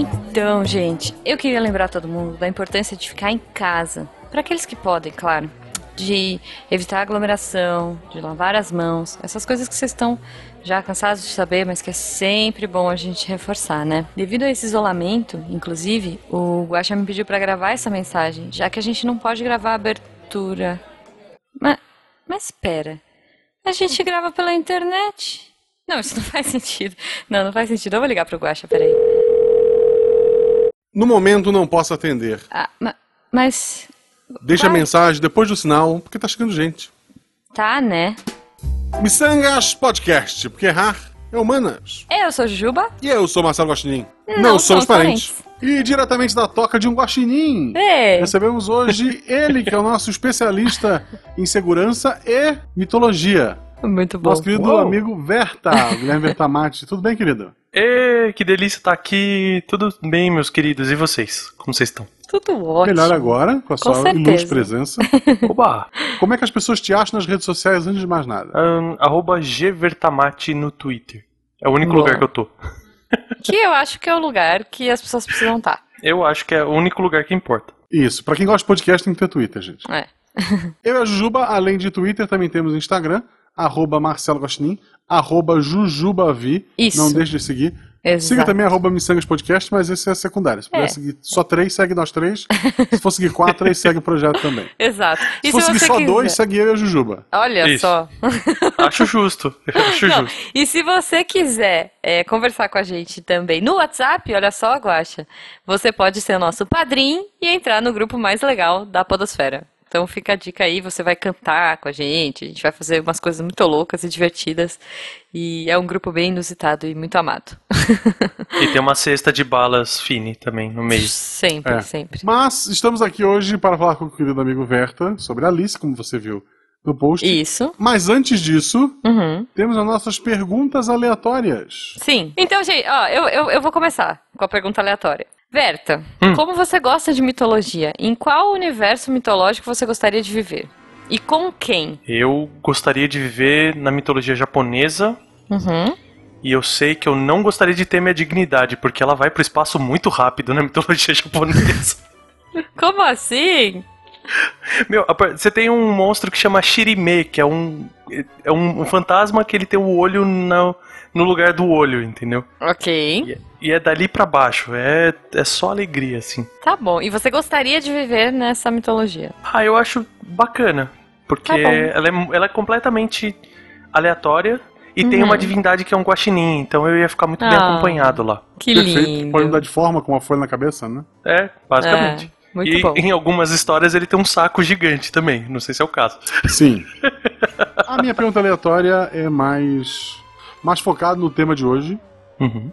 Então, gente, eu queria lembrar todo mundo da importância de ficar em casa. Para aqueles que podem, claro. De evitar aglomeração, de lavar as mãos, essas coisas que vocês estão já cansados de saber, mas que é sempre bom a gente reforçar, né? Devido a esse isolamento, inclusive, o Guaxa me pediu para gravar essa mensagem, já que a gente não pode gravar a abertura. Mas, mas espera, a gente grava pela internet? Não, isso não faz sentido. Não, não faz sentido. Eu vou ligar pro Guaxa, peraí. No momento não posso atender. Ah, ma mas. Deixa a Vai. mensagem depois do sinal, porque tá chegando gente. Tá, né? Missangas Podcast, porque errar é humanas. Eu sou Juba. E eu sou Marcelo Guaxinim. Não somos parentes. E diretamente da toca de um guaxinim. Ei. Recebemos hoje ele, que é o nosso especialista em segurança e mitologia. Muito bom. Nosso querido Uou. amigo Verta, Guilherme Vertamati. Tudo bem, querido? Ê, que delícia estar aqui. Tudo bem, meus queridos? E vocês? Como vocês estão? Tudo ótimo. Melhor agora, com a Com sua certeza. ilustre presença. Oba! Como é que as pessoas te acham nas redes sociais antes de mais nada? Ahn, arroba gvertamate no Twitter. É o único Boa. lugar que eu tô. Que eu acho que é o lugar que as pessoas precisam estar. Eu acho que é o único lugar que importa. Isso, pra quem gosta de podcast tem que ter Twitter, gente. É. Eu e a Jujuba, além de Twitter, também temos Instagram, arroba Marcelo Guaxinim, arroba Jujubavi. Isso. Não deixe de seguir. Siga Exato. também arroba Missangas Podcast, mas esse é secundário. Se puder É. seguir só três, segue nós três. Se for seguir quatro, aí segue o projeto também. Exato. E Se for seguir você só quiser... dois, segue eu e a Jujuba. Olha Isso. só. Acho justo. Acho Não, justo. e se você quiser é, conversar com a gente também no WhatsApp, olha só, Guaxa, você pode ser o nosso padrinho e entrar no grupo mais legal da Podosfera. Então fica a dica aí, você vai cantar com a gente, a gente vai fazer umas coisas muito loucas e divertidas. E é um grupo bem inusitado e muito amado. E tem uma cesta de balas fine também no meio. Sempre, É. sempre. Mas estamos aqui hoje para falar com o querido amigo Verta sobre Alice, como você viu no post. Isso. Mas antes disso, Uhum. temos as nossas perguntas aleatórias. Sim. Então, gente, ó, eu, eu, eu vou começar com a pergunta aleatória. Verta, Hum. como você gosta de mitologia? Em qual universo mitológico você gostaria de viver? E com quem? Eu gostaria de viver na mitologia japonesa. Uhum. E eu sei que eu não gostaria de ter minha dignidade, porque ela vai pro espaço muito rápido na mitologia japonesa. Como assim? Meu, você tem um monstro que chama Shirime, que é um. É um, um fantasma que ele tem o olho no, no lugar do olho, entendeu? Ok. E é, e é dali pra baixo. É, é só alegria, assim. Tá bom. E você gostaria de viver nessa mitologia? Ah, eu acho bacana. Porque Tá ela, é, ela é completamente aleatória e tem Uhum. uma divindade que é um guaxinim, então eu ia ficar muito bem Ah. acompanhado lá. Que Perfeito. lindo. Pode mudar de forma com uma folha na cabeça, né? É, basicamente. É, muito e bom. em algumas histórias ele tem um saco gigante também. Não sei se é o caso. Sim. A minha pergunta aleatória é mais, mais focada no tema de hoje, Uhum.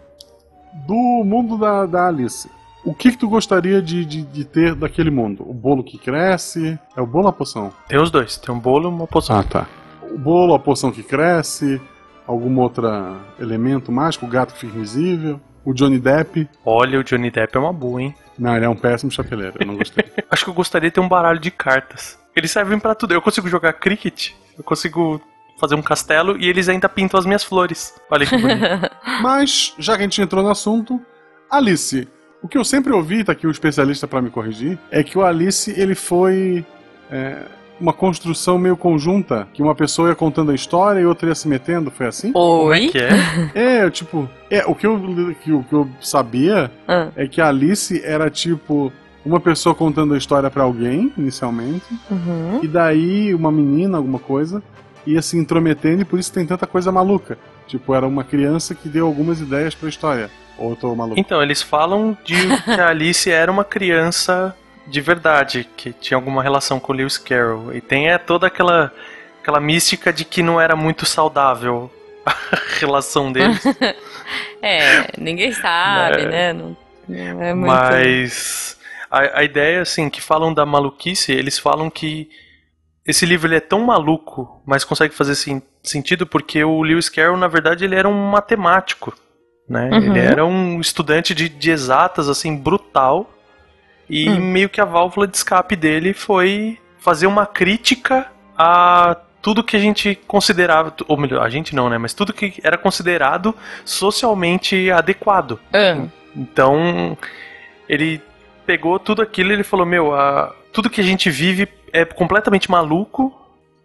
do mundo da, da Alice. O que, que tu gostaria de, de, de ter daquele mundo? O bolo que cresce? É o bolo ou a poção? Tem os dois, tem um bolo e uma poção. Ah, tá. O bolo, a poção que cresce? Algum outro elemento mágico? O gato que fica invisível? O Johnny Depp? Olha, o Johnny Depp é uma boa, hein? Não, ele é um péssimo chapeleiro, eu não gostei. Acho que eu gostaria de ter um baralho de cartas. Eles servem pra tudo. Eu consigo jogar cricket, eu consigo fazer um castelo e eles ainda pintam as minhas flores. Olha que bonito. Mas, já que a gente entrou no assunto, Alice. O que eu sempre ouvi, tá aqui o especialista pra me corrigir, é que o Alice ele foi é, uma construção meio conjunta, que uma pessoa ia contando a história e outra ia se metendo, foi assim? Como é Oi? que é? É, tipo, é, o que eu, que, o que eu sabia Ah, é que a Alice era tipo uma pessoa contando a história pra alguém, inicialmente, uhum. e daí uma menina, alguma coisa, ia se intrometendo e por isso tem tanta coisa maluca. Tipo, era uma criança que deu algumas ideias pra história. Ou eu tô maluco? Então, eles falam de que a Alice era uma criança de verdade, que tinha alguma relação com o Lewis Carroll. E tem é, toda aquela, aquela mística de que não era muito saudável a relação deles. É, ninguém sabe, É. né? Não, não é muito. Mas a, a ideia, assim, que falam da maluquice, eles falam que esse livro ele é tão maluco, mas consegue fazer sen- sentido porque o Lewis Carroll, na verdade, ele era um matemático, né? Uhum. Ele era um estudante de, de exatas, assim, brutal. E Hum. meio que a válvula de escape dele foi fazer uma crítica a tudo que a gente considerava, ou melhor, a gente não, né? Mas tudo que era considerado socialmente adequado. Ah, Então, ele pegou tudo aquilo e ele falou: Meu, a, tudo que a gente vive é completamente maluco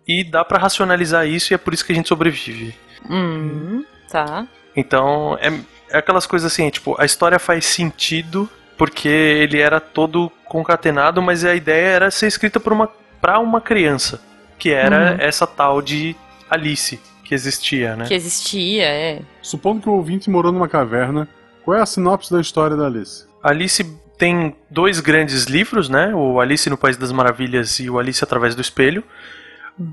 e dá para racionalizar isso e é por isso que a gente sobrevive. Hum, tá. Então, é, é aquelas coisas assim, tipo, a história faz sentido porque ele era todo concatenado, mas a ideia era ser escrita por uma, pra uma criança, que era Uhum. essa tal de Alice que existia, né? Que existia, é. Supondo que o ouvinte morou numa caverna, qual é a sinopse da história da Alice? Alice tem dois grandes livros, né? O Alice no País das Maravilhas e o Alice através do Espelho.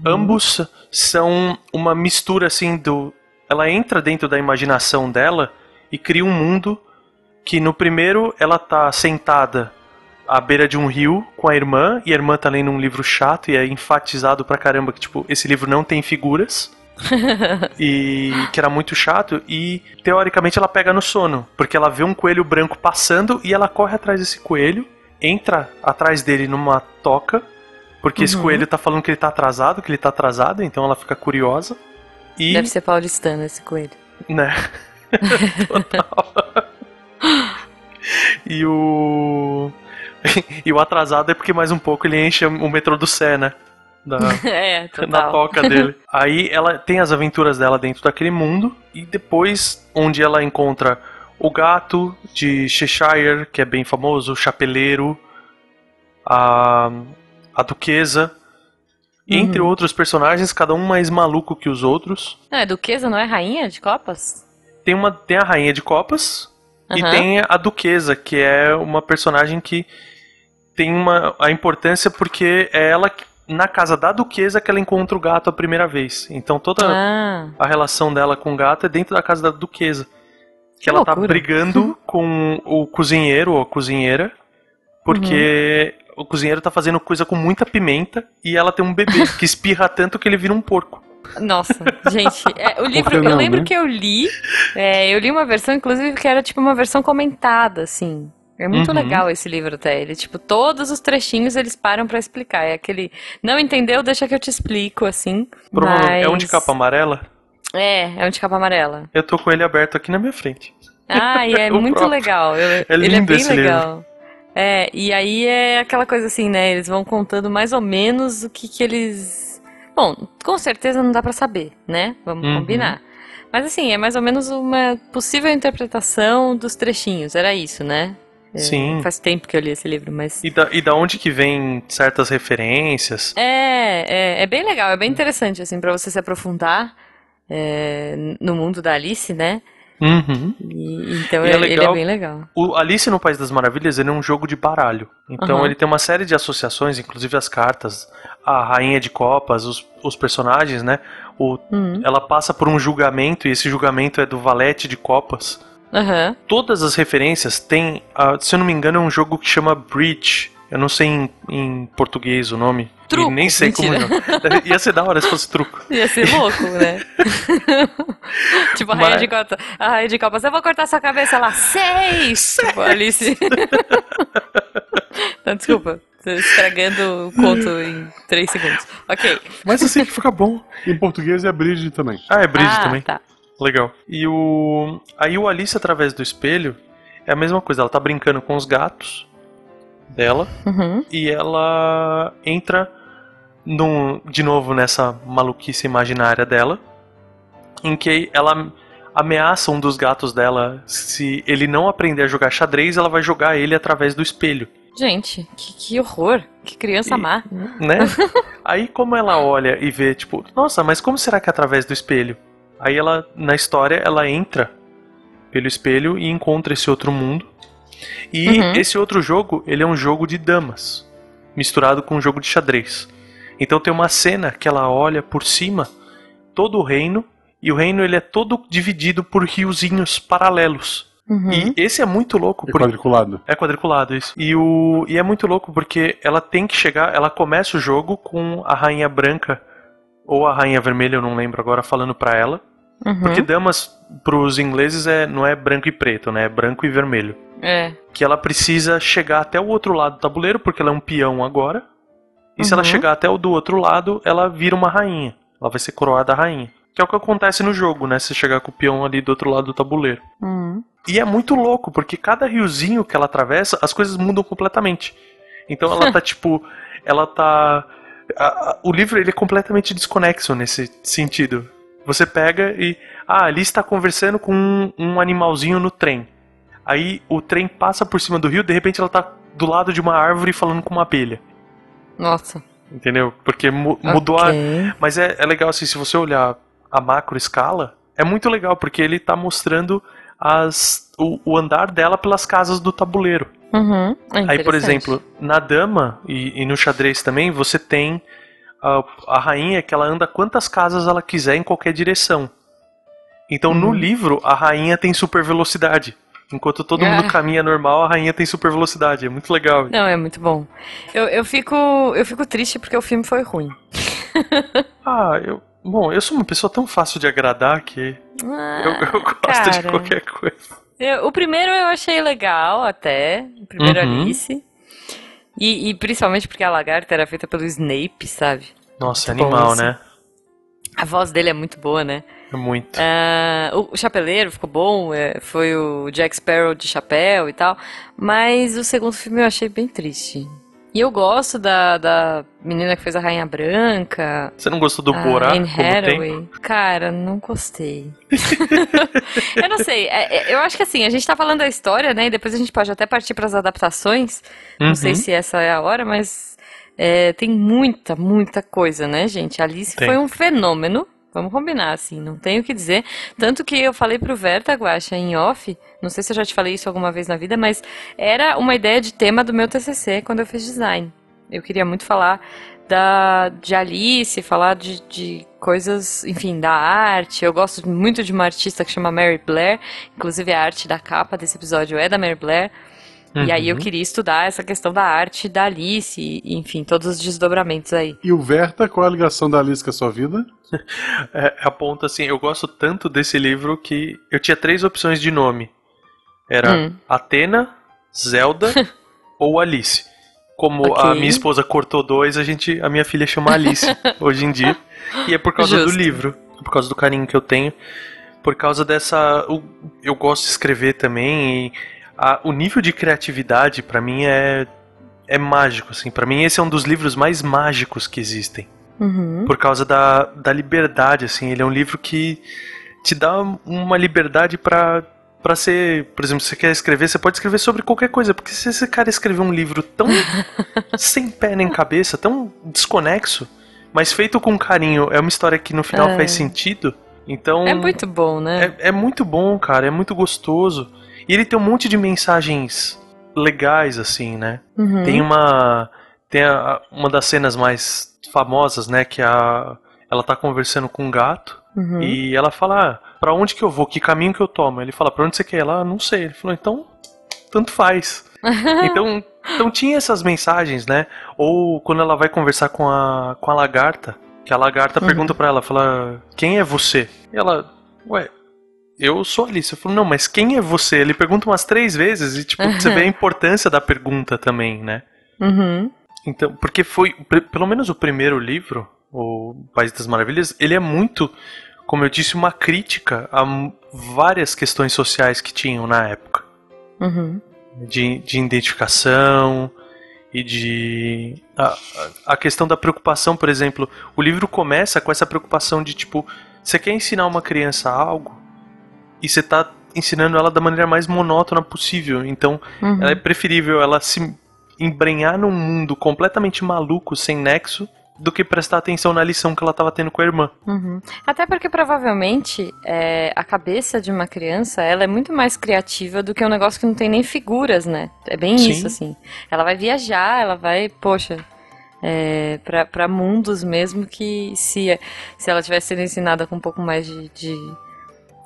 Ambos são uma mistura assim do. Ela entra dentro da imaginação dela e cria um mundo que no primeiro ela tá sentada à beira de um rio com a irmã e a irmã tá lendo um livro chato e é enfatizado pra caramba que tipo esse livro não tem figuras. e que era muito chato e teoricamente ela pega no sono, porque ela vê um coelho branco passando e ela corre atrás desse coelho, entra atrás dele numa toca, porque esse Uhum. coelho tá falando que ele tá atrasado, que ele tá atrasado, então ela fica curiosa. E Deve ser paulistano esse coelho. né? Total. e o. e o atrasado é porque mais um pouco ele enche o metrô do Sé, né? Da, é, na toca dele. Aí ela tem as aventuras dela dentro daquele mundo. E depois, onde ela encontra o gato de Cheshire, que é bem famoso, o chapeleiro, a, a duquesa. Entre Uhum. outros personagens, cada um mais maluco que os outros. Não, é duquesa, não é rainha de copas? Tem, uma, tem a Rainha de Copas e Aham. tem a Duquesa, que é uma personagem que tem uma, a importância porque é ela, que- na casa da Duquesa, que ela encontra o gato a primeira vez. Então toda Ah, a relação dela com o gato é dentro da casa da Duquesa. Que, Que ela tá loucura. brigando com o cozinheiro ou a cozinheira, porque Uhum. o cozinheiro tá fazendo coisa com muita pimenta e ela tem um bebê que espirra tanto que ele vira um porco. nossa, gente, é, o livro, que eu não, lembro né? que eu li, é, eu li uma versão, inclusive, que era tipo uma versão comentada, assim. É muito Uhum. legal esse livro até. Ele, tipo, todos os trechinhos eles param pra explicar. É aquele, não entendeu, deixa que eu te explico, assim. Provavelmente- É um de Mas- capa amarela? É, é um de capa amarela. Eu tô com ele aberto aqui na minha frente. Ah, e é muito próprio. legal. Eu- ele é lindo bem esse legal. É, e aí é aquela coisa assim, né? Eles vão contando mais ou menos o que que eles. Bom, com certeza não dá pra saber, né? Vamos Uhum. combinar. Mas assim, é mais ou menos uma possível interpretação dos trechinhos, era isso, né? É, Sim. Faz tempo que eu li esse livro, mas. E da, e da onde que vem certas referências? É, é, é bem legal, é bem interessante, assim, pra você se aprofundar é, no mundo da Alice, né? Uhum. E- então E é ele, ele é legal- bem legal. O Alice no País das Maravilhas ele é um jogo de baralho. Então Aham. ele tem uma série de associações, inclusive as cartas, a Rainha de Copas, os, os personagens, né? O, Uhum. ela passa por um julgamento e esse julgamento é do Valete de Copas. Aham. Todas as referências têm, ah, se eu não me engano, é um jogo que chama Bridge. Eu não sei em, em português o nome. Truco, E nem sei mentira. como é. Deve- Ia ser da hora se fosse truco. Ia ser louco, né? tipo, a rainha Mas- de copas. A rainha de copas, eu vou cortar sua cabeça lá. Seis! Tipo, Alice. Não, desculpa. Tô estragando o conto em três segundos. Ok. Mas assim que fica bom. Em português é Bridge também. Ah, é Bridge ah, também. Tá. Legal. E o. Aí o Alice através do espelho é a mesma coisa, ela tá brincando com os gatos dela Uhum. e ela entra num, de novo nessa maluquice imaginária dela, em que ela ameaça um dos gatos dela, se ele não aprender a jogar xadrez, ela vai jogar ele através do espelho, Gente, que, que horror. Que criança E- má. né? Aí como ela olha e vê, tipo, nossa, mas como será que é através do espelho? Aí ela, na história, ela entra pelo espelho e encontra esse outro mundo. E Uhum. esse outro jogo, ele é um jogo de damas, misturado com um jogo de xadrez. Então tem uma cena que ela olha por cima todo o reino e o reino ele é todo dividido por riozinhos paralelos. Uhum. E esse é muito louco É porque quadriculado. é quadriculado isso. E, o, e é muito louco porque ela tem que chegar. Ela começa o jogo com a rainha branca ou a rainha vermelha, eu não lembro agora, falando pra ela. Uhum. Porque damas pros ingleses é, não é branco e preto, né? É branco e vermelho. É. Que ela precisa chegar até o outro lado do tabuleiro, porque ela é um peão agora. E se ela Uhum. chegar até o do outro lado, ela vira uma rainha. Ela vai ser coroada rainha. Que é o que acontece no jogo, né? Se chegar com o peão ali do outro lado do tabuleiro. Uhum. E é muito louco, porque cada riozinho que ela atravessa, as coisas mudam completamente. Então ela tá tipo. Ela tá. a- a- o livro ele é completamente desconexo nesse sentido. Você pega e. Ah, ali está conversando com um, um animalzinho no trem. Aí o trem passa por cima do rio, de repente ela tá do lado de uma árvore falando com uma abelha. Nossa. Entendeu? Porque mu- mudou a, mas é, é legal assim, se você olhar a macro escala, é muito legal, porque ele tá mostrando as, o, o andar dela pelas casas do tabuleiro. Uhum. É Aí, por exemplo, na dama e, e no xadrez também, você tem a, a rainha que ela anda quantas casas ela quiser em qualquer direção. Então, no Uhum. livro, a rainha tem super velocidade. Enquanto todo mundo Ah. caminha normal, a rainha tem super velocidade. É muito legal. Não, é muito bom. Eu, eu, fico, eu fico triste porque o filme foi ruim. Ah, eu. Bom, eu sou uma pessoa tão fácil de agradar que Ah, eu, eu gosto de cara. qualquer coisa. Eu- o primeiro eu achei legal até. O primeiro Uhum. Alice. E, e principalmente porque a lagarta era feita pelo Snape, sabe? Nossa, Muito bom animal, né? A voz dele é muito boa, né? É muito. Ah, o, o Chapeleiro ficou bom, é, foi o Jack Sparrow de chapéu e tal. Mas o segundo filme eu achei bem triste. E eu gosto da, da menina que fez a Rainha Branca. Você não gostou do Borá Anne? Hathaway. Cara, não gostei. eu não sei. é- é- eu acho que assim, a gente tá falando da história, né? E depois a gente pode até partir pras adaptações. Não sei Uhum. se essa é a hora, mas é, tem muita, muita coisa, né, gente? Alice Tem. foi um fenômeno. Vamos combinar, assim, não tenho o que dizer. Tanto que eu falei pro Verta Guaxa em off, não sei se eu já te falei isso alguma vez na vida, mas era uma ideia de tema do meu TCC quando eu fiz design. Eu queria muito falar da, de Alice, falar de, de coisas, enfim, da arte. Eu gosto muito de uma artista que chama Mary Blair, inclusive a arte da capa desse episódio é da Mary Blair. E aí eu Uhum. queria estudar essa questão da arte da Alice, e, enfim, todos os desdobramentos aí. E o Verta, qual é a ligação da Alice com a sua vida? É, a ponto assim, eu gosto tanto desse livro que eu tinha três opções de nome. Era Hum. Atena, Zelda ou Alice. Como a Ok. minha esposa cortou dois, a gente, a minha filha chama Alice hoje em dia. E é por causa do Justo. livro, por causa do carinho que eu tenho, por causa dessa, o- eu gosto de escrever também e a- o nível de criatividade pra mim é é mágico assim. Para mim esse é um dos livros mais mágicos que existem Uhum. por causa da, da liberdade, assim. Ele é um livro que te dá uma liberdade pra para ser, por exemplo, se você quer escrever, você pode escrever sobre qualquer coisa, porque se esse cara escrever um livro tão sem pé nem cabeça, tão desconexo, mas feito com carinho, é uma história que no final É. faz sentido. Então É muito bom, né? é, é muito bom, cara, é muito gostoso. E ele tem um monte de mensagens legais, assim, né? Uhum. Tem uma. Tem a- uma das cenas mais famosas, né? Que a, ela tá conversando com um gato Uhum. e ela fala: ah, pra onde que eu vou? Que caminho que eu tomo? Ele fala: pra onde você quer? Ela, "Ah, não sei. Ele falou: então, tanto faz. então, então tinha essas mensagens, né? Ou quando ela vai conversar com a, com a lagarta, que a lagarta Uhum. pergunta pra ela: fala, quem é você? E ela, ué. Eu sou Alice. Eu falo, não, mas quem é você? Ele pergunta umas três vezes e, tipo, você vê a importância da pergunta também, né? Uhum. Então, porque foi, pelo menos o primeiro livro, o País das Maravilhas, ele é muito, como eu disse, uma crítica a várias questões sociais que tinham na época. Uhum. De, de identificação e de. A- a questão da preocupação, por exemplo. O livro começa com essa preocupação de tipo: você quer ensinar uma criança algo e você tá ensinando ela da maneira mais monótona possível. Então, Uhum. ela é preferível ela se embrenhar num mundo completamente maluco, sem nexo, do que prestar atenção na lição que ela estava tendo com a irmã. Uhum. Até porque provavelmente é, a cabeça de uma criança ela é muito mais criativa do que um negócio que não tem nem figuras, né? É bem Sim. isso, assim. Ela vai viajar, ela vai, poxa, é, pra, pra mundos mesmo que se, se ela tivesse sido ensinada com um pouco mais de, de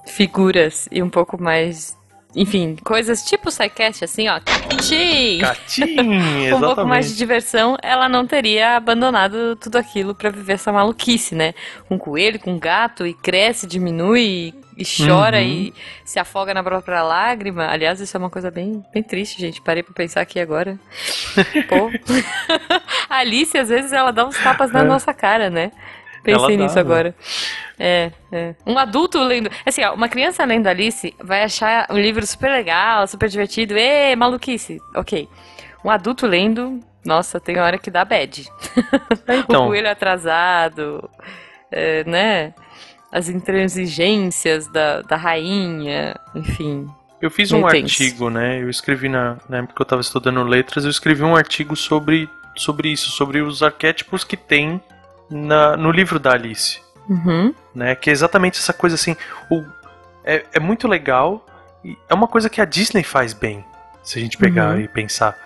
figuras e um pouco mais. Enfim, coisas tipo SciCast, assim, ó. Catim, Com um pouco mais de diversão, ela não teria abandonado tudo aquilo pra viver essa maluquice, né? Com coelho, com gato, e cresce, diminui, e, e chora Uhum. e se afoga na própria lágrima. Aliás, isso é uma coisa bem, bem triste, gente. Parei pra pensar aqui agora. Pô. A Alice, às vezes, ela dá uns tapas na É. nossa cara, né? Pensei Ela dá, nisso né? agora. É, é. Um adulto lendo. Assim, ó, uma criança lendo Alice vai achar o livro super legal, super divertido. Ê, maluquice. Ok. Um adulto lendo, nossa, tem hora que dá bad. Então. o coelho atrasado, é, né? As intransigências da, da rainha, enfim. Eu fiz um artigo, né? Eu escrevi na, na época que eu tava estudando letras, eu escrevi um artigo sobre, sobre isso, sobre os arquétipos que tem na, no livro da Alice. Uhum. né? Que é exatamente essa coisa assim. O, é, é muito legal. E é uma coisa que a Disney faz bem. Se a gente pegar Uhum. e pensar.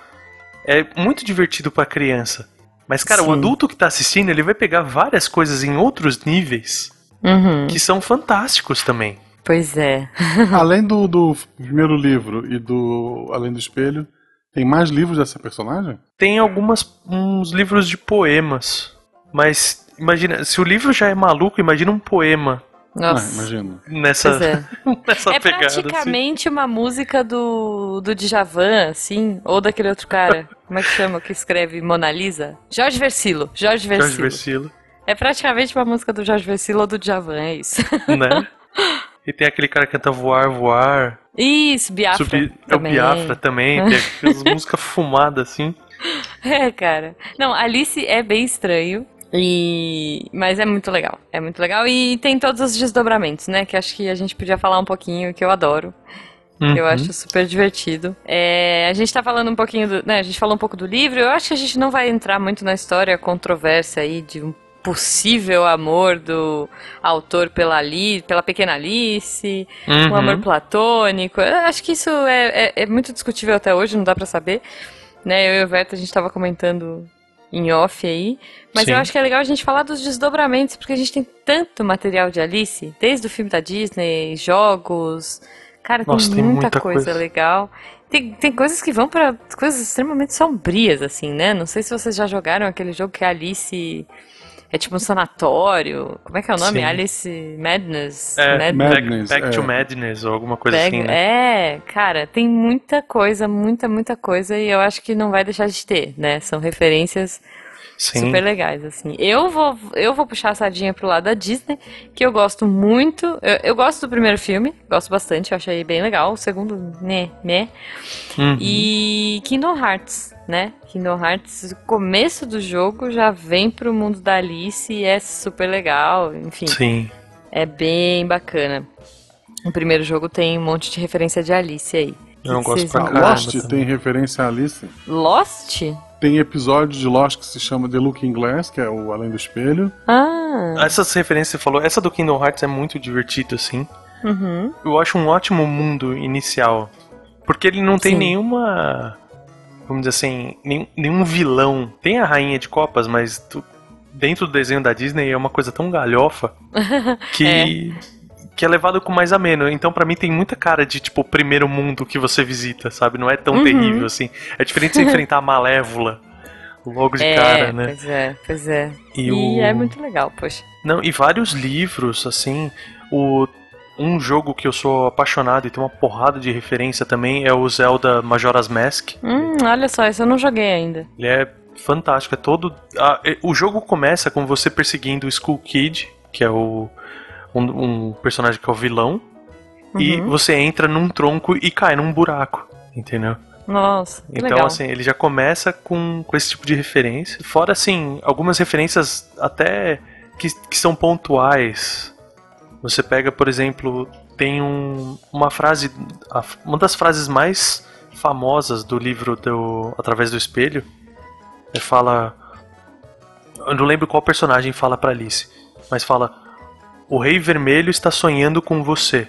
É muito divertido pra criança. Mas, cara, o Sim. adulto que tá assistindo, ele vai pegar várias coisas em outros níveis Uhum. que são fantásticos também. Pois é. Além do, do primeiro livro e do Além do Espelho, tem mais livros dessa personagem? Tem algumas uns livros de poemas. Mas imagina, se o livro já é maluco, imagina um poema Ah, Nossa. imagino. nessa, Pois é. nessa É pegada. assim. praticamente uma música do, do Djavan, assim, ou daquele outro cara. Como é que chama? Que escreve Mona Lisa? Jorge Versilo. Jorge Jorge Versilo. Versilo, É praticamente uma música do Jorge Versilo ou do Djavan, é isso. né? E tem aquele cara que canta voar, voar. Isso, Biafra. Subir, é o também. Biafra também, tem aquelas músicas fumadas assim. É, cara. Não, Alice é bem estranho. E... Mas é muito legal. É muito legal. E tem todos os desdobramentos, né? Que acho que a gente podia falar um pouquinho, que eu adoro. que eu Uhum. acho super divertido. É, a gente tá falando um pouquinho do. Né, a gente falou um pouco do livro. Eu acho que a gente não vai entrar muito na história controversa aí de um possível amor do autor pela Ali, pela pequena Alice, Uhum. um amor platônico. Eu acho que isso é, é- é muito discutível até hoje, não dá pra saber. Né, eu e o Verta, a gente tava comentando em off aí. Mas Sim. eu acho que é legal a gente falar dos desdobramentos, porque a gente tem tanto material de Alice, desde o filme da Disney, jogos. Cara, Nossa, tem tem muita, muita coisa, coisa. legal. Tem, tem coisas que vão pra coisas extremamente sombrias, assim, né? Não sei se vocês já jogaram aquele jogo que a Alice é tipo um sanatório. Como é que é o nome? Sim. Alice Madness? É, Mad- Madness, Back, Back to é. Madness ou alguma coisa Bag- assim, né? É, cara, tem muita coisa, muita, muita coisa e eu acho que não vai deixar de ter, né? São referências Sim. super legais, assim. Eu vou, eu vou puxar a sardinha pro lado da Disney, que eu gosto muito. Eu, eu gosto do primeiro filme, gosto bastante, eu achei bem legal. O segundo, né, né. Uhum. E Kingdom Hearts, né? Kingdom Hearts, o começo do jogo já vem pro mundo da Alice e é super legal, enfim. Sim. É bem bacana. O primeiro jogo tem um monte de referência de Alice aí. Eu não gosto pra caramba Lost também. tem referência a Alice. Lost? Tem episódio de Lost que se chama The Looking Glass, que é o Além do Espelho. Ah, Essas referências que você falou, essa do Kingdom Hearts é muito divertido, assim. uhum. Eu acho um ótimo mundo inicial. Porque ele não tem Sim. nenhuma. Vamos dizer assim, nenhum, nenhum vilão. Tem a rainha de copas, mas tu- dentro do desenho da Disney é uma coisa tão galhofa que. Que é levado com mais ameno. Então, pra mim, tem muita cara de, tipo, o primeiro mundo que você visita, sabe? Não é tão Uhum. terrível assim. É diferente de você enfrentar a Malévola logo de é, cara, né? pois é, pois é. E E, o- é muito legal, poxa. Não, e vários livros, assim. O, um jogo que eu sou apaixonado e tem uma porrada de referência também é o Zelda Majora's Mask. Hum, olha só, isso eu não joguei ainda. Ele é fantástico, é todo. ah, o jogo começa com você perseguindo o Skull Kid, que é o. Um, um personagem que é o vilão. E Uhum. você entra num tronco e cai num buraco. Entendeu? Nossa, que Então, legal. assim, ele já começa com, com esse tipo de referência. Fora, assim, algumas referências até que, que são pontuais. Você pega, por exemplo, tem um, uma frase, uma das frases mais famosas do livro do Através do Espelho, é fala, eu não lembro qual personagem fala pra Alice, mas fala: "O Rei Vermelho está sonhando com você.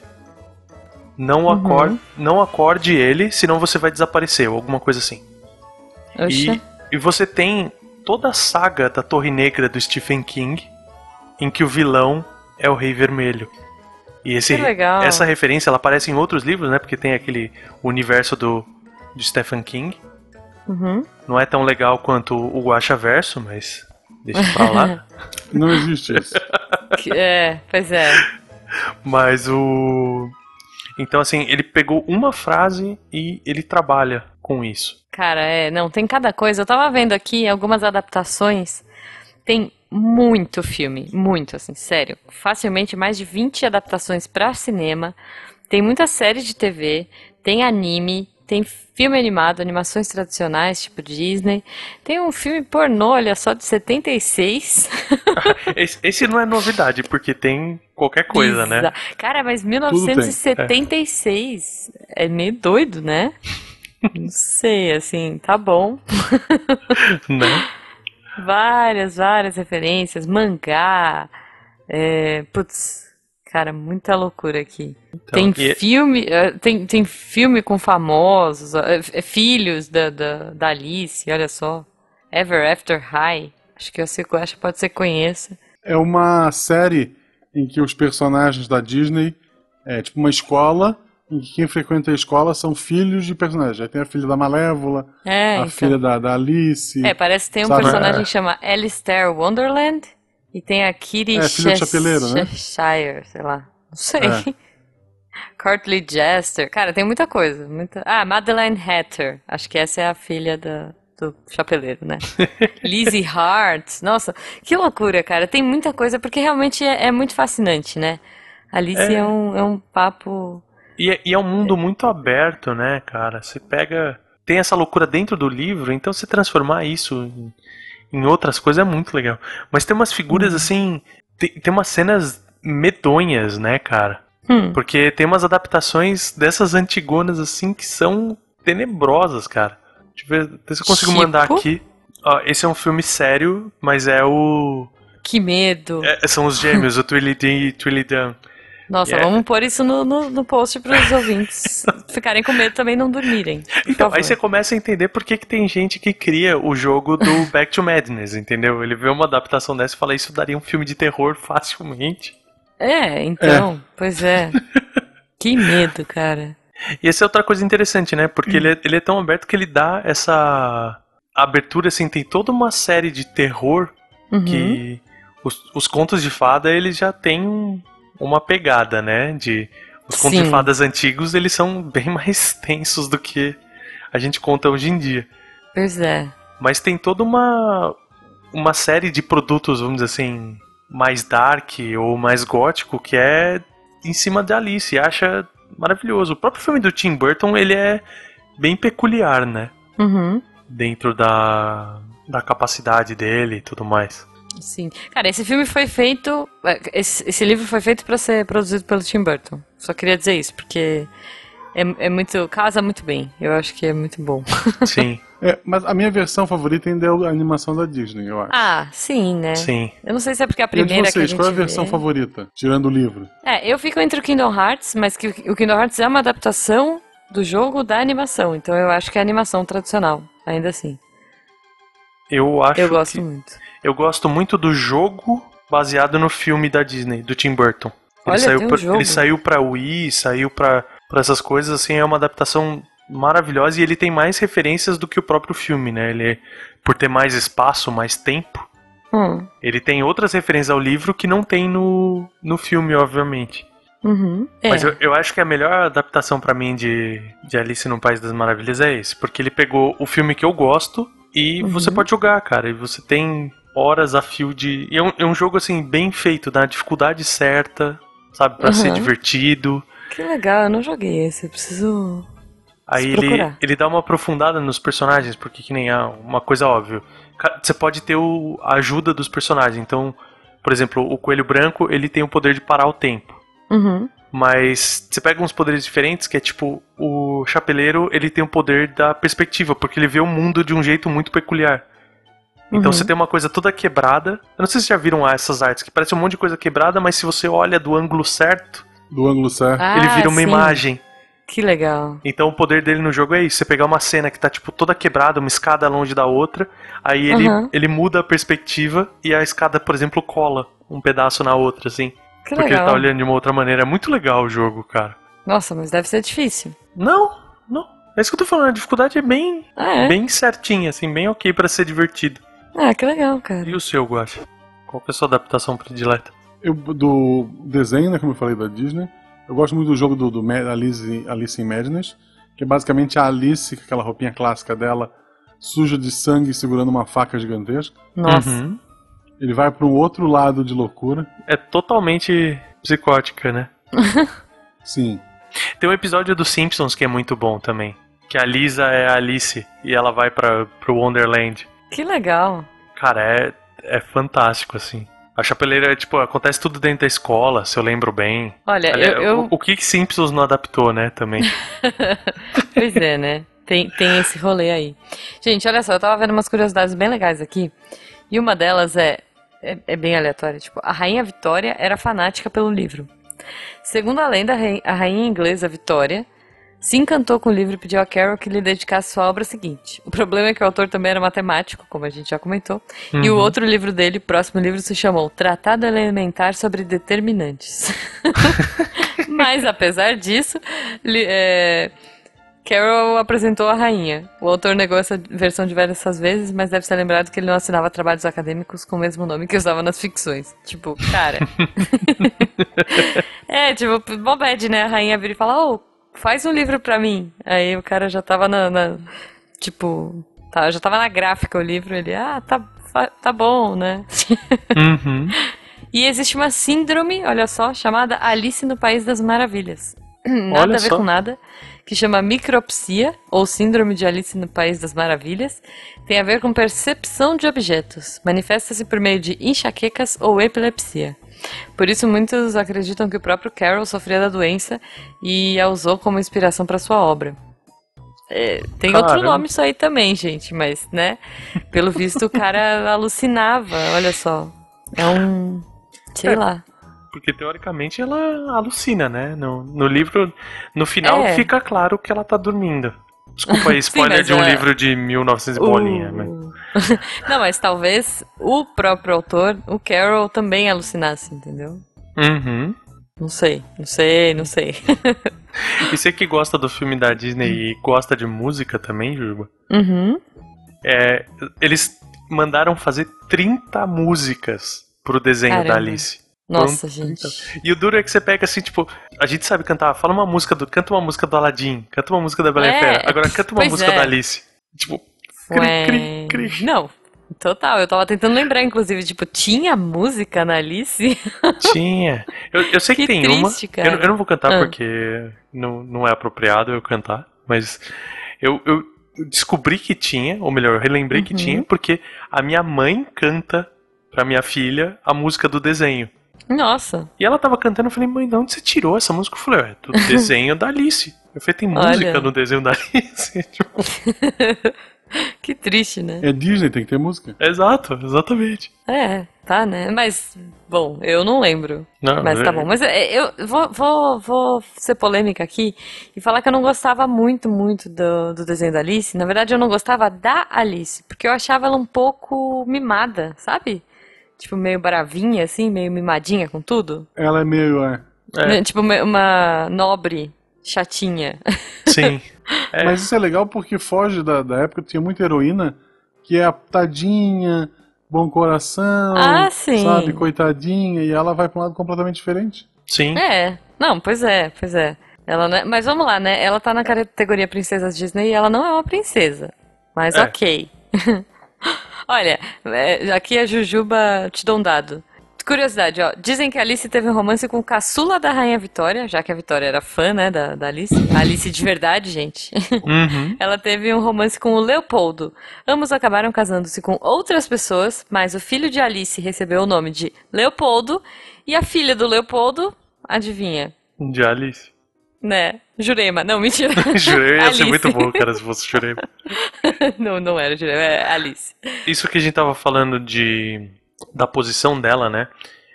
Não Uhum. acorde, não acorde ele, senão você vai desaparecer", ou alguma coisa assim. Oxa. E, e você tem toda a saga da Torre Negra do Stephen King, em que o vilão é o Rei Vermelho. E esse, Que legal. essa referência ela aparece em outros livros, né? Porque tem aquele universo do de Stephen King. Uhum. Não é tão legal quanto o Guacha Verso, mas deixa pra lá. Não existe isso. É, pois é. mas o então assim ele pegou uma frase e ele trabalha com isso. Cara, é, não, tem cada coisa. Eu tava vendo aqui algumas adaptações. Tem muito filme, muito, assim, sério. Facilmente mais de 20 adaptações para cinema. Tem muita série de TV, tem anime, tem filme animado, animações tradicionais, tipo Disney. Tem um filme pornô, olha só, de 76. esse, esse não é novidade, porque tem qualquer coisa, né? Cara, mas 1976 é. é meio doido, né? Não sei, assim, tá bom. Né? várias, várias referências, mangá, é, putz, Cara, muita loucura aqui. Então, tem e... filme, eh, tem, tem filme com famosos, eh, eh, filhos da, da, da Alice, olha só. Ever After High. Acho que você acho que pode ser conheça. É uma série em que os personagens da Disney é tipo uma escola em que quem frequenta a escola são filhos de personagens. Aí tem a filha da Malévola, é, a então. filha da, da Alice. É, parece que tem um sabe? personagem é. que chama Alistair Wonderland e tem a Kitty é, filha de chapeleiro, né? Shire, sei lá. Não sei. É. Courtly Jester. Cara, tem muita coisa. Muita... Ah, Madeleine Hatter. Acho que essa é a filha da, do chapeleiro, né? Lizzie Hart. Nossa, que loucura, cara. Tem muita coisa, porque realmente é, é muito fascinante, né? Alice é, é um, é um papo. E é, e é um mundo muito aberto, né, cara? Você pega. Tem essa loucura dentro do livro, então você transformar isso em em outras coisas é muito legal. Mas tem umas figuras uhum. assim. Tem, tem umas cenas medonhas, né, cara? Hum. Porque tem umas adaptações dessas antigonas assim que são tenebrosas, cara. Deixa eu ver se eu consigo tipo? mandar aqui. Ó, esse é um filme sério, mas é o. Que medo. É, são os gêmeos, o Twilly e Twilly Dan. Nossa, yeah. vamos pôr isso no, no, no post para os ouvintes ficarem com medo também não dormirem. Então, favor. aí você começa a entender por que, que tem gente que cria o jogo do Back to Madness, entendeu? Ele vê uma adaptação dessa e fala, isso daria um filme de terror facilmente. É, então, é. pois é. que medo, cara. E essa é outra coisa interessante, né? Porque hum. ele, é, ele é tão aberto que ele dá essa abertura, assim, tem toda uma série de terror uhum. que os, os contos de fada, eles já têm uma pegada, né? De os contos de fadas antigos, eles são bem mais tensos do que a gente conta hoje em dia. Pois é. Mas tem toda uma uma série de produtos, vamos dizer assim, mais dark ou mais gótico que é em cima de Alice, acha maravilhoso. O próprio filme do Tim Burton, ele é bem peculiar, né? Uhum. Dentro da, da capacidade dele e tudo mais. Sim. Cara, esse filme foi feito. É, esse, esse livro foi feito para ser produzido pelo Tim Burton. Só queria dizer isso, porque é, é muito. casa muito bem. Eu acho que é muito bom. Sim. É, mas a minha versão favorita ainda é a animação da Disney, eu acho. Ah, sim, né? Sim. Eu não sei se é porque a primeira vocês, que a gente qual é a versão vê. favorita, tirando o livro? É, eu fico entre o Kingdom Hearts, mas que o Kingdom Hearts é uma adaptação do jogo da animação, então eu acho que é a animação tradicional, ainda assim. Eu acho Eu gosto que... muito. Eu gosto muito do jogo baseado no filme da Disney, do Tim Burton. Ele Olha, saiu um pra, ele saiu pra Wii, saiu pra, pra essas coisas, assim, é uma adaptação maravilhosa e ele tem mais referências do que o próprio filme, né? Ele, por ter mais espaço, mais tempo, hum. ele tem outras referências ao livro que não tem no, no filme, obviamente. Uhum, é. Mas eu, eu, acho que a melhor adaptação para mim de, de Alice no País das Maravilhas é esse, porque ele pegou o filme que eu gosto e uhum. você pode jogar, cara, e você tem horas a fio de. É um, é um jogo assim, bem feito, na dificuldade certa, sabe? Pra uhum. ser divertido. Que legal, eu não joguei esse, eu preciso. Aí ele, ele dá uma aprofundada nos personagens, porque que nem há uma coisa óbvia. Você pode ter o, a ajuda dos personagens. Então, por exemplo, o coelho branco, ele tem o poder de parar o tempo. Uhum. Mas você pega uns poderes diferentes, que é tipo, o chapeleiro, ele tem o poder da perspectiva, porque ele vê o mundo de um jeito muito peculiar. Então uhum. você tem uma coisa toda quebrada. Eu não sei se já viram essas artes, que parece um monte de coisa quebrada, mas se você olha do ângulo certo. Do ângulo certo. Ah, ele vira uma sim. imagem. Que legal. Então o poder dele no jogo é isso: você pegar uma cena que tá, tipo, toda quebrada, uma escada longe da outra, aí ele, uhum. ele muda a perspectiva e a escada, por exemplo, cola um pedaço na outra, assim. Que porque legal. ele tá olhando de uma outra maneira. É muito legal o jogo, cara. Nossa, mas deve ser difícil. Não, não. É isso que eu tô falando, a dificuldade é bem, ah, é? bem certinha, assim, bem ok para ser divertido. Ah, que legal, cara. E o seu, Guacha? Qual que é a sua adaptação predileta? Eu, do desenho, né, como eu falei, da Disney, eu gosto muito do jogo do, do Alice, Alice in Madness, que é basicamente a Alice, com aquela roupinha clássica dela, suja de sangue, segurando uma faca gigantesca. Nossa. Uhum. Ele vai para um outro lado de loucura. É totalmente psicótica, né? Sim. Tem um episódio dos Simpsons que é muito bom também. Que a Lisa é a Alice e ela vai para pro Wonderland. Que legal. Cara, é, é fantástico, assim. A chapeleira, tipo, acontece tudo dentro da escola, se eu lembro bem. Olha, eu. eu- O, o que que Simpsons não adaptou, né, também. pois é, né? Tem, tem esse rolê aí. Gente, olha só, eu tava vendo umas curiosidades bem legais aqui. E uma delas é, é, é bem aleatória. Tipo, a Rainha Vitória era fanática pelo livro. Segundo a lenda, a rainha inglesa Vitória se encantou com o livro e pediu a Carol que lhe dedicasse sua obra seguinte. O problema é que o autor também era matemático, como a gente já comentou. E o Uhum. outro livro dele, o próximo livro, se chamou Tratado Elementar sobre Determinantes. Mas, apesar disso, li- é, Carol apresentou a rainha. O autor negou essa versão diversas vezes, mas deve ser lembrado que ele não assinava trabalhos acadêmicos com o mesmo nome que usava nas ficções. Tipo, cara. é, tipo, mó bad, né? A rainha vira e fala, ô, faz um livro pra mim. Aí o cara já tava na. na- tipo, tá, já tava na gráfica o livro, ele, ah, tá, tá bom, né? Uhum. E existe uma síndrome, olha só, chamada Alice no País das Maravilhas. Nada Olha a ver só. com nada. Que chama micropsia, ou síndrome de Alice no País das Maravilhas. Tem a ver com percepção de objetos. Manifesta-se por meio de enxaquecas ou epilepsia. Por isso, muitos acreditam que o próprio Carroll sofria da doença e a usou como inspiração para sua obra. É, tem outro Caramba. nome isso aí também, gente, mas, né? Pelo visto, o cara alucinava, olha só. É um. Sei É. lá. Porque teoricamente ela alucina, né? No, no livro, no final É. fica claro que ela tá dormindo. Desculpa aí, Sim, spoiler mas de um a- livro de 1900 e bolinha. Mas... Não, mas talvez o próprio autor, o Carroll, também alucinasse, entendeu? Uhum. Não sei, não sei, não sei. E você que gosta do filme da Disney e gosta de música também, Juba? Uhum. É, eles mandaram fazer 30 músicas pro desenho Caramba. da Alice. Nossa, Foram gente. 30. E o duro é que você pega assim, tipo, a gente sabe cantar, fala uma música do. Canta uma música do Aladdin, canta uma música da Bela É, Fera, agora canta uma música é. da Alice. Tipo, cri, Ué. cri, cri. Não, total. Eu tava tentando lembrar, inclusive, tipo, tinha música na Alice? Tinha. Eu, eu sei que, Que tem triste, uma. cara. Eu, eu não vou cantar Ah. porque não, não é apropriado eu cantar, mas eu, eu descobri que tinha, ou melhor, eu relembrei que Uhum. tinha, porque a minha mãe canta pra minha filha a música do desenho. Nossa, E ela tava cantando, eu falei, mãe, de onde você tirou essa música? Eu falei, é do desenho da Alice. Eu falei, tem Olha. música no desenho da Alice. Tipo, que triste, né? É Disney, tem que ter música. Exato, exatamente. É, tá, né? Mas, bom, eu não lembro. Não, Mas tá é- bom. Mas é, eu vou, vou, vou ser polêmica aqui e falar que eu não gostava muito, muito do, do desenho da Alice. Na verdade, eu não gostava da Alice, porque eu achava ela um pouco mimada, sabe? Tipo, meio bravinha, assim, meio mimadinha com tudo. Ela é meio. É. É, Né? Tipo, uma nobre chatinha. sim. É. Mas isso é legal porque foge da, da época, tinha muita heroína que é a tadinha, bom coração, Ah, sim. sabe, coitadinha, e ela vai pra um lado completamente diferente. Sim. É, não, pois é, pois é. Ela não é- mas vamos lá, né? Ela tá na categoria Princesas Disney e ela não é uma princesa. Mas É. ok. Olha, é, aqui a Jujuba te dou um dado. Curiosidade, ó. Dizem que a Alice teve um romance com o caçula da Rainha Vitória, já que a Vitória era fã, né, da, da Alice. A Alice de verdade, gente. Uhum. Ela teve um romance com o Leopoldo. Ambos acabaram casando-se com outras pessoas, mas o filho de Alice recebeu o nome de Leopoldo e a filha do Leopoldo, adivinha? De Alice. Né? Jurema. Não, mentira. Jurei, ia ser muito bom, cara, se fosse Jurema. não, não era Jurema, é Alice. Isso que a gente tava falando de da posição dela, né?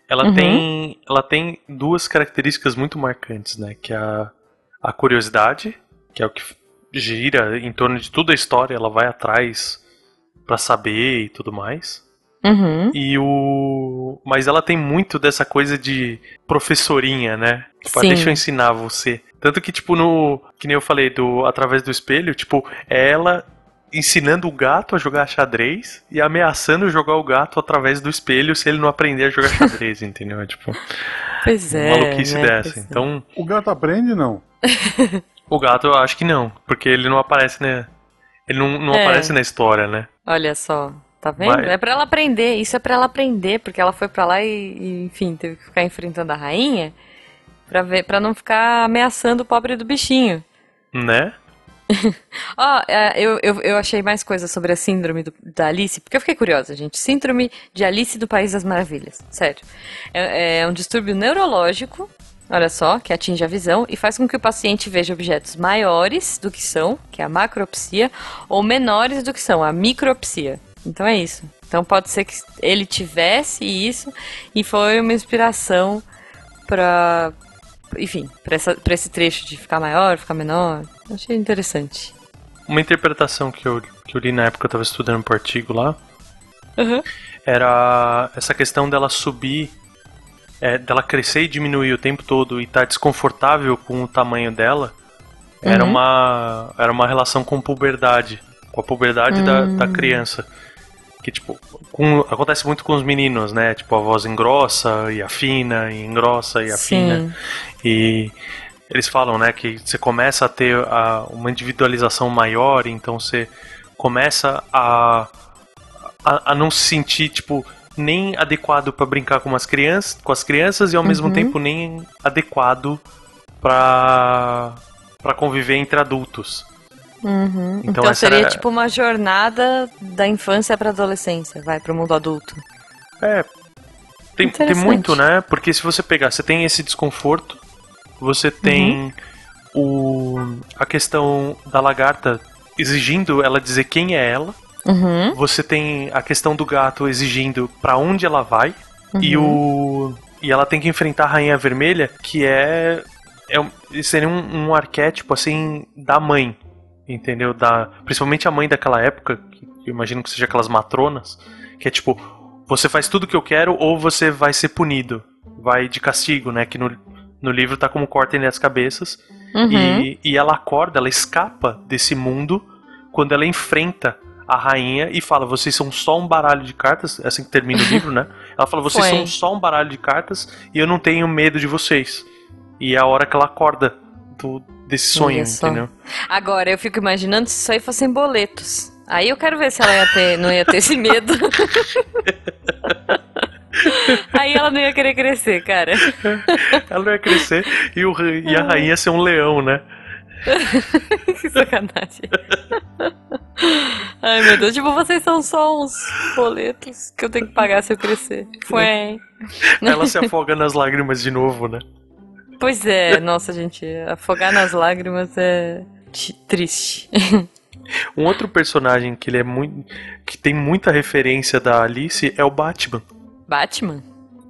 Ela Uhum. tem ela tem duas características muito marcantes, né? Que é a, a curiosidade, que é o que gira em torno de toda a história, ela vai atrás pra saber e tudo mais. Uhum. E o mas ela tem muito dessa coisa de professorinha, né? Tipo, ah, Sim. deixa eu ensinar você. Tanto que tipo no que nem eu falei do através do espelho, tipo, é ela ensinando o gato a jogar xadrez e ameaçando jogar o gato através do espelho se ele não aprender a jogar xadrez, entendeu? É tipo, Pois é. maluquice né? dessa. Pois é. Então, O gato aprende, não? o gato eu acho que não, porque ele não aparece, né? Ele não, não É. aparece na história, né? Olha só. Tá vendo? Vai. É pra ela aprender. Isso é pra ela aprender, porque ela foi pra lá e, e, enfim, teve que ficar enfrentando a rainha pra, ver, pra não ficar ameaçando o pobre do bichinho. Né? Ó, é, eu, eu, eu achei mais coisas sobre a síndrome do- da Alice, porque eu fiquei curiosa, gente. Síndrome de Alice do País das Maravilhas. Sério. É, é um distúrbio neurológico, olha só, que atinge a visão e faz com que o paciente veja objetos maiores do que são, que é a macropsia, ou menores do que são, a micropsia. Então é isso. Então pode ser que ele tivesse isso e foi uma inspiração pra. Enfim, pra, essa, pra esse trecho de ficar maior, ficar menor. Achei interessante. Uma interpretação que eu, que eu li na época que eu tava estudando pro artigo lá Uhum. era essa questão dela subir, é, dela crescer e diminuir o tempo todo e estar desconfortável com o tamanho dela, era, Uhum. uma, era uma relação com puberdade, com a puberdade da, Hum. da criança. Que, tipo, com- acontece muito com os meninos, né? Tipo, a voz engrossa e afina, e engrossa e afina. Sim. E eles falam, né, que você começa a ter a- uma individualização maior, então você começa a, a, a não se sentir, tipo, nem adequado pra brincar com as crianças, com as crianças e ao mesmo Uhum. tempo nem adequado pra para conviver entre adultos. Uhum. Então Então, seria era- tipo uma jornada da infância pra adolescência, vai pro mundo adulto. É. Tem, tem muito, né? Porque se você pegar, você tem esse desconforto, você tem o a questão da lagarta exigindo ela dizer quem é ela, Uhum. você tem a questão do gato exigindo pra onde ela vai e Uhum. o e ela tem que enfrentar a rainha vermelha, que é é seria um, um arquétipo assim da mãe, entendeu? Da principalmente a mãe daquela época, que eu imagino que seja aquelas matronas, que é tipo você faz tudo que eu quero ou você vai ser punido, vai de castigo, né? Que no, no livro tá como cortem as cabeças Uhum. e, e ela acorda, ela escapa desse mundo quando ela enfrenta a rainha e fala: Vocês são só um baralho de cartas. É assim que termina o livro, né? Ela fala: Vocês Foi. são só um baralho de cartas e eu não tenho medo de vocês. E é a hora que ela acorda do, desse sonho, entendeu? Agora, eu fico imaginando se isso aí fossem boletos. Aí eu quero ver se ela ia ter, não ia ter esse medo. aí ela não ia querer crescer, cara. Ela vai crescer e, o, e a rainha ser um leão, né? que sacanagem. Ai, meu Deus. Tipo, vocês são só uns boletos que eu tenho que pagar se eu crescer. Foi. Ela se afoga nas lágrimas de novo, né? Pois é, nossa, gente. Afogar nas lágrimas é triste. Um outro personagem que ele é muito. que tem muita referência da Alice é o Batman. Batman?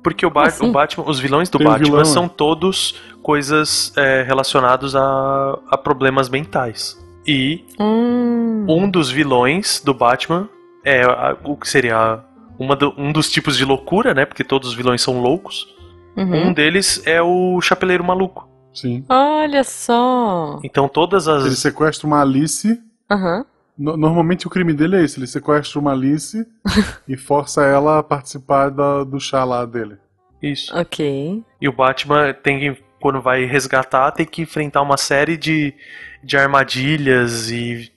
Porque o, Ba- assim? o Batman, os vilões do Tem Batman vilão, são é. todos coisas é, relacionados a, a problemas mentais. E Hum. um dos vilões do Batman é a- o que seria uma do- um dos tipos de loucura, né? Porque todos os vilões são loucos. Uhum. Um deles é o Chapeleiro Maluco. Sim. Olha só. Então todas Ele as. sequestra uma Alice. Aham. No- normalmente o crime dele é esse: ele sequestra uma Alice e força ela a participar da- do chá lá dele. Isso. Ok. E o Batman tem que, quando vai resgatar, tem que enfrentar uma série de, de armadilhas e,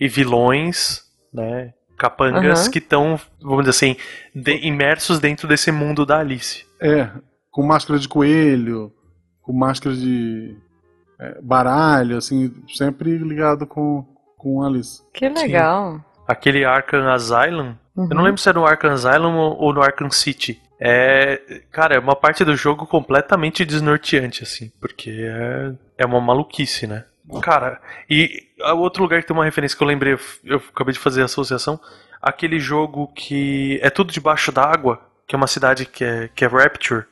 e vilões, né? Capangas Aham. que estão, vamos dizer assim, de- imersos dentro desse mundo da Alice. É, com máscara de coelho, com máscara de é, baralho, assim, sempre ligado com, com Alice. Que legal. Aquele Arkham Asylum, Uhum. eu não lembro se é no Arkham Asylum ou no Arkham City. É, cara, é uma parte do jogo completamente desnorteante, assim, porque é, é uma maluquice, né? Cara, e o outro lugar que tem uma referência que eu lembrei, eu acabei de fazer a associação, aquele jogo que é tudo debaixo d'água, que é uma cidade que é, que é Rapture,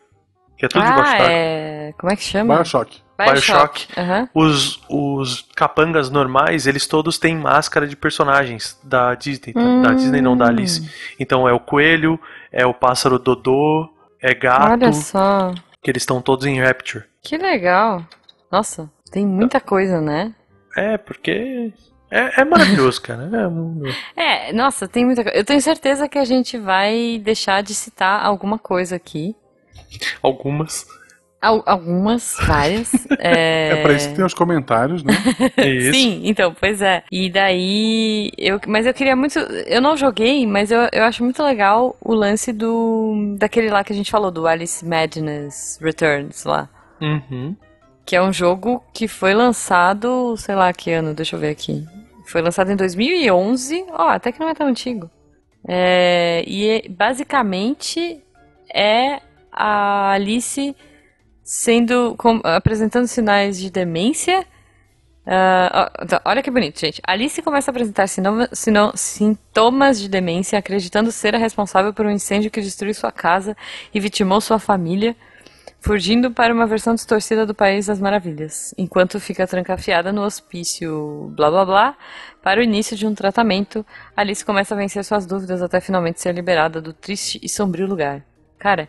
que é tudo debaixo Ah, d'água. é. Como é que chama? Bioshock. Bioshock. Aham. Os, os capangas normais, eles todos têm máscara de personagens da Disney, tá? da Hum. Disney não, da Alice. Então é o coelho, é o pássaro Dodô, é gato, Olha só. que eles estão todos em Rapture. Que legal. Nossa, tem muita coisa, né? É, porque é, é maravilhoso, cara. É É, nossa, tem muita coisa. Eu tenho certeza que a gente vai deixar de citar alguma coisa aqui. Algumas. Al- algumas, várias. É, É, pra isso que tem os comentários, né? Isso. Sim, então, pois é. E daí, eu, mas eu queria muito, eu não joguei, mas eu, eu acho muito legal o lance do, daquele lá que a gente falou, do Alice Madness Returns lá. Uhum. Que é um jogo que foi lançado, sei lá que ano, deixa eu ver aqui. Foi lançado em 2011, ó, até que não é tão antigo. É, e é- basicamente é a Alice sendo com- apresentando sinais de demência. Então, olha que bonito, gente. Alice começa a apresentar sinoma- sino- sintomas de demência, acreditando ser a responsável por um incêndio que destruiu sua casa e vitimou sua família, fugindo para uma versão distorcida do País das Maravilhas, enquanto fica trancafiada no hospício, blá blá blá, para o início de um tratamento. Alice começa a vencer suas dúvidas até finalmente ser liberada do triste e sombrio lugar. Cara,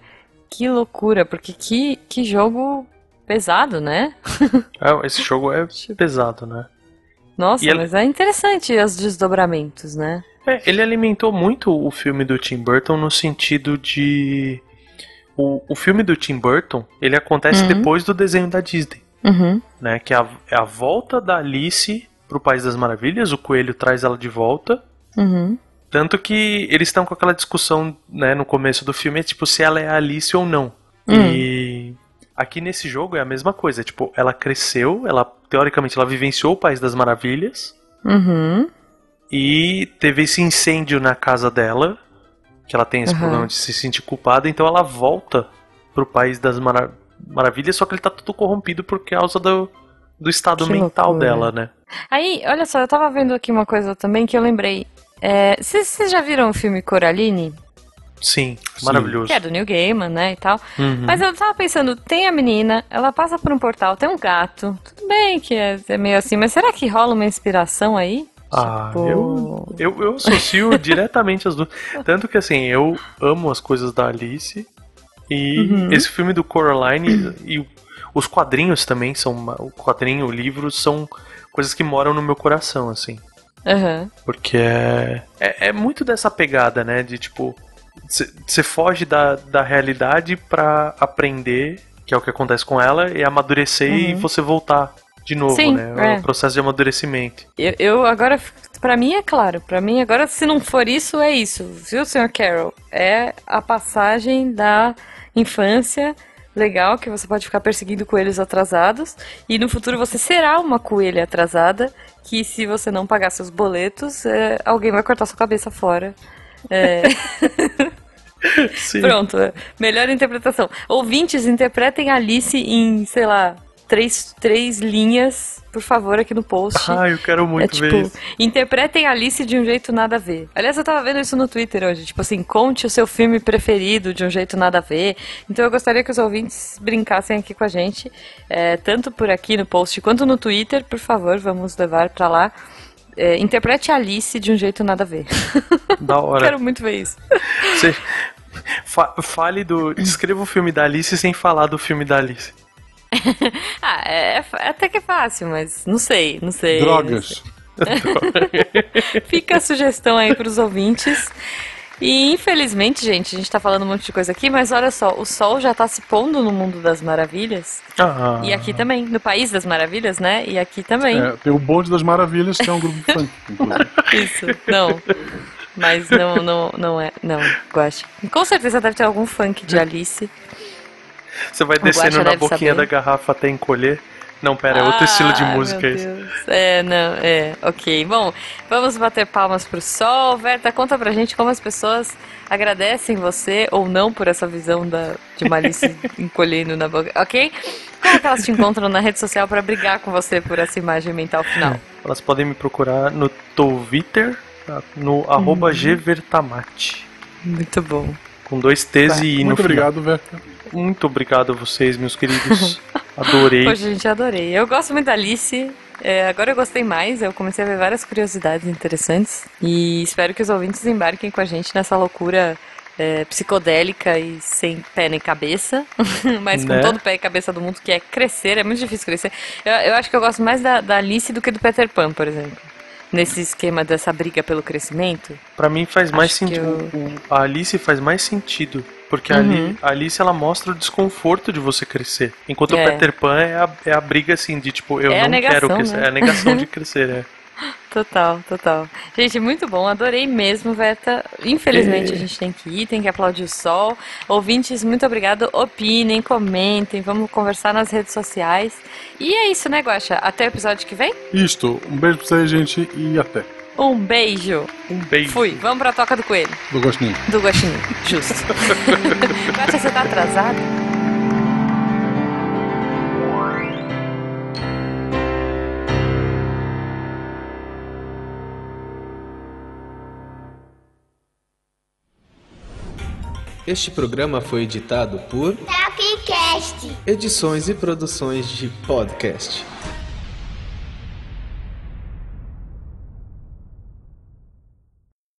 que loucura, porque que, que jogo pesado, né? É, esse jogo é pesado, né? Nossa, E mas é interessante os desdobramentos, né? É, ele alimentou muito o filme do Tim Burton no sentido de. O, o filme do Tim Burton, ele acontece Uhum. depois do desenho da Disney, Uhum. né? Que é a, é a volta da Alice pro País das Maravilhas, o coelho traz ela de volta. Uhum. Tanto que eles estão com aquela discussão, né, no começo do filme, tipo, se ela é a Alice ou não. Hum. E aqui nesse jogo é a mesma coisa, tipo, ela cresceu, ela teoricamente ela vivenciou o País das Maravilhas Uhum. e teve esse incêndio na casa dela, que ela tem esse Uhum. problema de se sentir culpada, então ela volta pro País das Mara- Maravilhas, só que ele tá tudo corrompido por causa do, do estado Que mental loucura. dela, né? Aí, olha só, eu tava vendo aqui uma coisa também que eu lembrei. É, Vocês vocês já viram o filme Coraline? Sim, Sim. maravilhoso. Que é do Neil Gaiman, né, e tal. Uhum. Mas eu tava pensando, tem a menina, ela passa por um portal, tem um gato. Tudo bem que é, é meio assim, mas será que rola uma inspiração aí? Ah, Tipo- eu, eu, eu associo diretamente as duas. Tanto que assim, eu amo as coisas da Alice. E Uhum. esse filme do Coraline e os quadrinhos também são. O quadrinho, o livro são coisas que moram no meu coração, assim. Aham. Porque é, é, é muito dessa pegada, né? De tipo, você foge da, da realidade pra aprender, que é o que acontece com ela, e amadurecer e Uhum. você voltar de novo, Sim, né? é. O processo de amadurecimento. Eu, eu agora, pra mim é claro, pra mim agora se não for isso, é isso, viu, Sr. Carroll? É a passagem da infância legal, que você pode ficar perseguindo coelhos atrasados, e no futuro você será uma coelha atrasada, que se você não pagar seus boletos, é, alguém vai cortar sua cabeça fora. É, Sim. pronto, é. melhor interpretação. Ouvintes, interpretem Alice em, sei lá, três, três linhas, por favor, aqui no post. Ah, eu quero É muito ver tipo, isso. interpretem Alice de um jeito nada a ver. Aliás, eu tava vendo isso no Twitter hoje. Tipo assim, conte o seu filme preferido de um jeito nada a ver. Então eu gostaria que os ouvintes brincassem aqui com a gente. é, tanto por aqui no post quanto no Twitter. Por favor, vamos levar pra lá. É, interprete Alice de um jeito nada a ver. Da hora. Quero muito ver isso. Você fa- fale do. Descreva o filme da Alice sem falar do filme da Alice. Ah, é, é até que é fácil, mas não sei, não sei. Drogas. Fica a sugestão aí pros ouvintes. E infelizmente, gente, a gente tá falando um monte de coisa aqui, mas olha só, o sol já tá se pondo no mundo das maravilhas. Ah, E aqui também, no país das maravilhas, né? E aqui também. É, tem o Bonde das Maravilhas, que é um grupo de funk. Isso. Não. Mas não, não, não é. Não, Guache. Com certeza deve ter algum funk de Alice. Você vai O descendo na boquinha saber. da garrafa até encolher. Não, pera, é outro estilo de Ah, música meu esse. Deus. É, não, é, ok. Bom, vamos bater palmas pro sol. Verta, conta pra gente como as pessoas agradecem você ou não por essa visão da, de uma Alice encolhendo na boca, ok? Como que elas te encontram na rede social pra brigar com você por essa imagem mental final? Elas podem me procurar no Twitter, tá? no Uhum. arroba gvertamate. Muito bom. Com dois T's e no Muito final. obrigado, Verta. Muito obrigado a vocês, meus queridos. Adorei. Poxa, gente, adorei. Eu gosto muito da Alice. É, agora eu gostei mais, eu comecei a ver várias curiosidades interessantes. E espero que os ouvintes embarquem com a gente nessa loucura é, psicodélica e sem pé nem cabeça. Mas com Né? todo o pé e cabeça do mundo, que é crescer. É muito difícil crescer. Eu, eu acho que eu gosto mais da, da Alice do que do Peter Pan, por exemplo. Nesse esquema dessa briga pelo crescimento. Pra mim faz mais sentido. eu- A Alice faz mais sentido Porque Uhum. a Alice ela mostra o desconforto de você crescer. Enquanto É. o Peter Pan é a, é a briga assim de tipo, eu É não negação, quero crescer. né? É a negação de crescer, é. Total, total. Gente, muito bom, adorei mesmo, Veta. Infelizmente a gente tem que ir, tem que aplaudir o sol. Ouvintes, muito obrigado. Opinem, comentem, vamos conversar nas redes sociais. E é isso, né, Guaxa? Até o episódio que vem. Isto, um beijo pra vocês, gente, e até. Um beijo. Um beijo. Fui, vamos pra toca do coelho. Do gostinho. Do Guaxinim, justo. Guaxa, você tá atrasado? Este programa foi editado por Tapcast. Edições e Produções de Podcast.